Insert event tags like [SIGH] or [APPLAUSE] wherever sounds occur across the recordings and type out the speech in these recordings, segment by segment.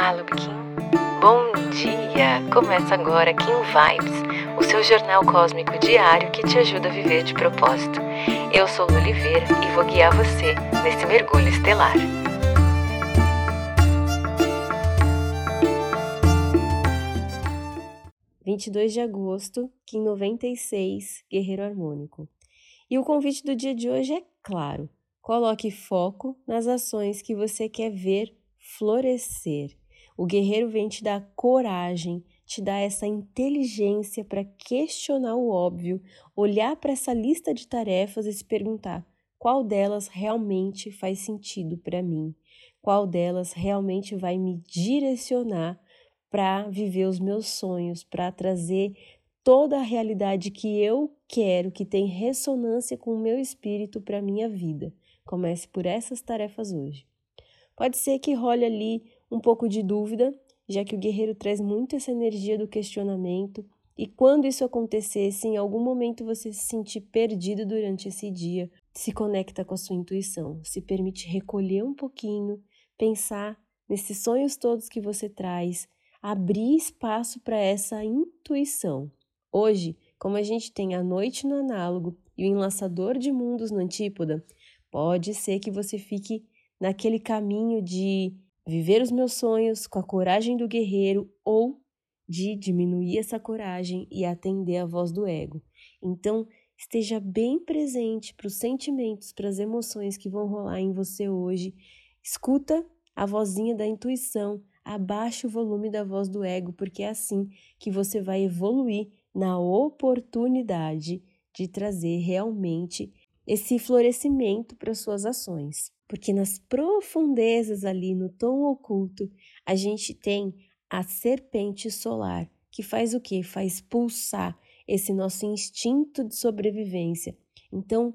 Olá, Lubkin. Bom dia! Começa agora Kim Vibes, o seu jornal cósmico diário que te ajuda a viver de propósito. Eu sou Lu Oliveira e vou guiar você nesse mergulho estelar. Vinte de agosto, Kim 96, Guerreiro Harmônico. E o convite do dia de hoje é claro. Coloque foco nas ações que você quer ver florescer. O guerreiro vem te dar coragem, te dar essa inteligência para questionar o óbvio, olhar para essa lista de tarefas e se perguntar qual delas realmente faz sentido para mim, qual delas realmente vai me direcionar para viver os meus sonhos, para trazer toda a realidade que eu quero, que tem ressonância com o meu espírito para a minha vida. Comece por essas tarefas hoje. Pode ser que role ali um pouco de dúvida, já que o guerreiro traz muito essa energia do questionamento, e quando isso acontecer, se em algum momento você se sentir perdido durante esse dia, se conecta com a sua intuição, se permite recolher um pouquinho, pensar nesses sonhos todos que você traz, abrir espaço para essa intuição. Hoje, como a gente tem a noite no análogo e o enlaçador de mundos no antípoda, pode ser que você fique naquele caminho de viver os meus sonhos com a coragem do guerreiro ou de diminuir essa coragem e atender a voz do ego. Então, esteja bem presente para os sentimentos, para as emoções que vão rolar em você hoje. Escuta a vozinha da intuição, abaixe o volume da voz do ego, porque é assim que você vai evoluir na oportunidade de trazer realmente esse florescimento para suas ações porque nas profundezas ali no tom oculto, a gente tem a serpente solar, que faz o quê? Faz pulsar esse nosso instinto de sobrevivência. Então,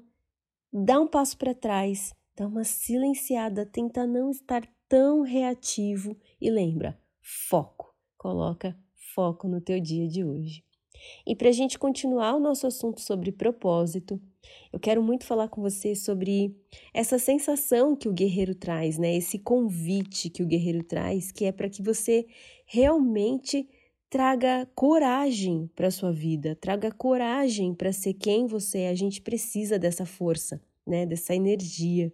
dá um passo para trás, dá uma silenciada, tenta não estar tão reativo e lembra, foco. Coloca foco no teu dia de hoje. E para a gente continuar o nosso assunto sobre propósito, eu quero muito falar com você sobre essa sensação que o guerreiro traz, né? Esse convite que o guerreiro traz, que é para que você realmente traga coragem para sua vida, traga coragem para ser quem você é. A gente precisa dessa força, né? Dessa energia.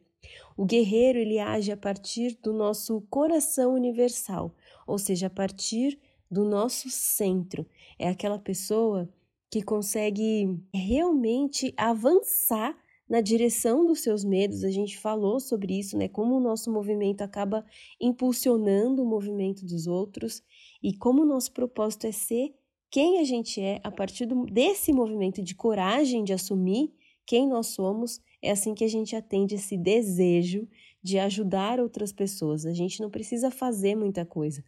O guerreiro ele age a partir do nosso coração universal, ou seja, a partir do nosso centro. É aquela pessoa que consegue realmente avançar na direção dos seus medos. A gente falou sobre isso, né? Como o nosso movimento acaba impulsionando o movimento dos outros e como o nosso propósito é ser quem a gente é a partir do, desse movimento de coragem de assumir quem nós somos. É assim que a gente atende esse desejo de ajudar outras pessoas. A gente não precisa fazer muita coisa.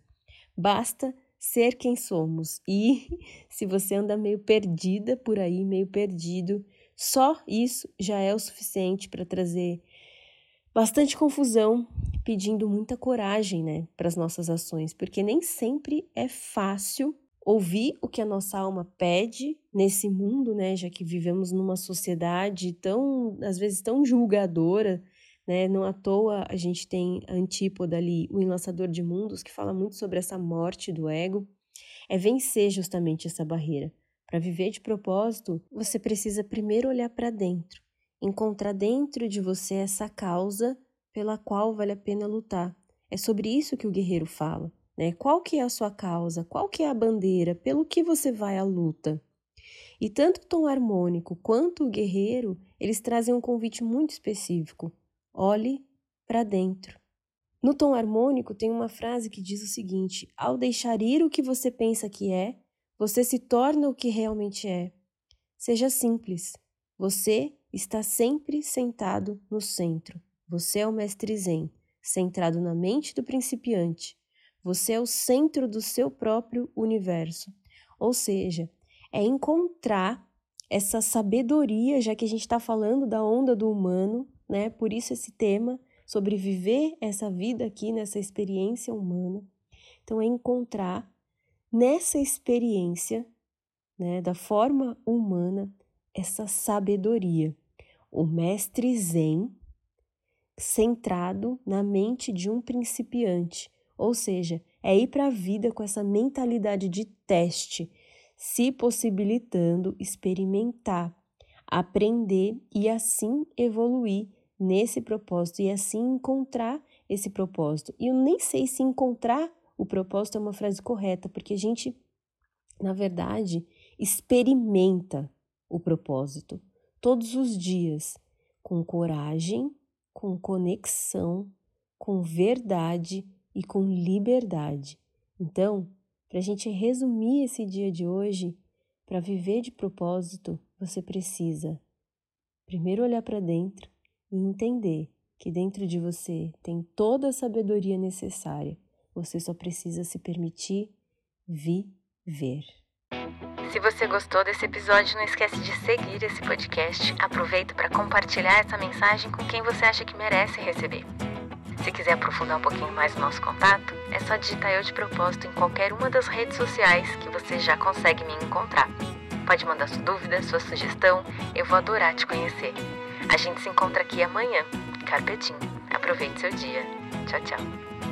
Basta ser quem somos. E [LAUGHS] se você anda meio perdida por aí, meio perdido, só isso já é o suficiente para trazer bastante confusão, pedindo muita coragem, né, para as nossas ações, porque nem sempre é fácil ouvir o que a nossa alma pede nesse mundo, né, já que vivemos numa sociedade tão, às vezes tão julgadora né? Não à toa a gente tem antípoda ali, o enlaçador de mundos, que fala muito sobre essa morte do ego. É vencer justamente essa barreira. Para viver de propósito, você precisa primeiro olhar para dentro, encontrar dentro de você essa causa pela qual vale a pena lutar. É sobre isso que o guerreiro fala. Né? Qual que é a sua causa? Qual que é a bandeira? Pelo que você vai à luta? E tanto o tom harmônico quanto o guerreiro, eles trazem um convite muito específico. Olhe para dentro. No tom harmônico, tem uma frase que diz o seguinte: Ao deixar ir o que você pensa que é, você se torna o que realmente é. Seja simples. Você está sempre sentado no centro. Você é o mestre Zen, centrado na mente do principiante. Você é o centro do seu próprio universo. Ou seja, é encontrar essa sabedoria, já que a gente está falando da onda do humano, né? Por isso esse tema sobre viver essa vida aqui nessa experiência humana. Então é encontrar nessa experiência, né, da forma humana, essa sabedoria. O mestre Zen centrado na mente de um principiante, ou seja, é ir para a vida com essa mentalidade de teste, se possibilitando experimentar, aprender e assim evoluir nesse propósito e assim encontrar esse propósito. E eu nem sei se encontrar o propósito é uma frase correta, porque a gente, na verdade, experimenta o propósito todos os dias com coragem, com conexão, com verdade e com liberdade. Então, para a gente resumir esse dia de hoje, para viver de propósito, você precisa primeiro olhar para dentro e entender que dentro de você tem toda a sabedoria necessária. Você só precisa se permitir viver. Se você gostou desse episódio, não esquece de seguir esse podcast. Aproveita para compartilhar essa mensagem com quem você acha que merece receber. Se quiser aprofundar um pouquinho mais o nosso contato, é só digitar Eu de Propósito em qualquer uma das redes sociais que você já consegue me encontrar. Pode mandar sua dúvida, sua sugestão, eu vou adorar te conhecer. A gente se encontra aqui amanhã. Carpetinho. Aproveite seu dia. Tchau, tchau.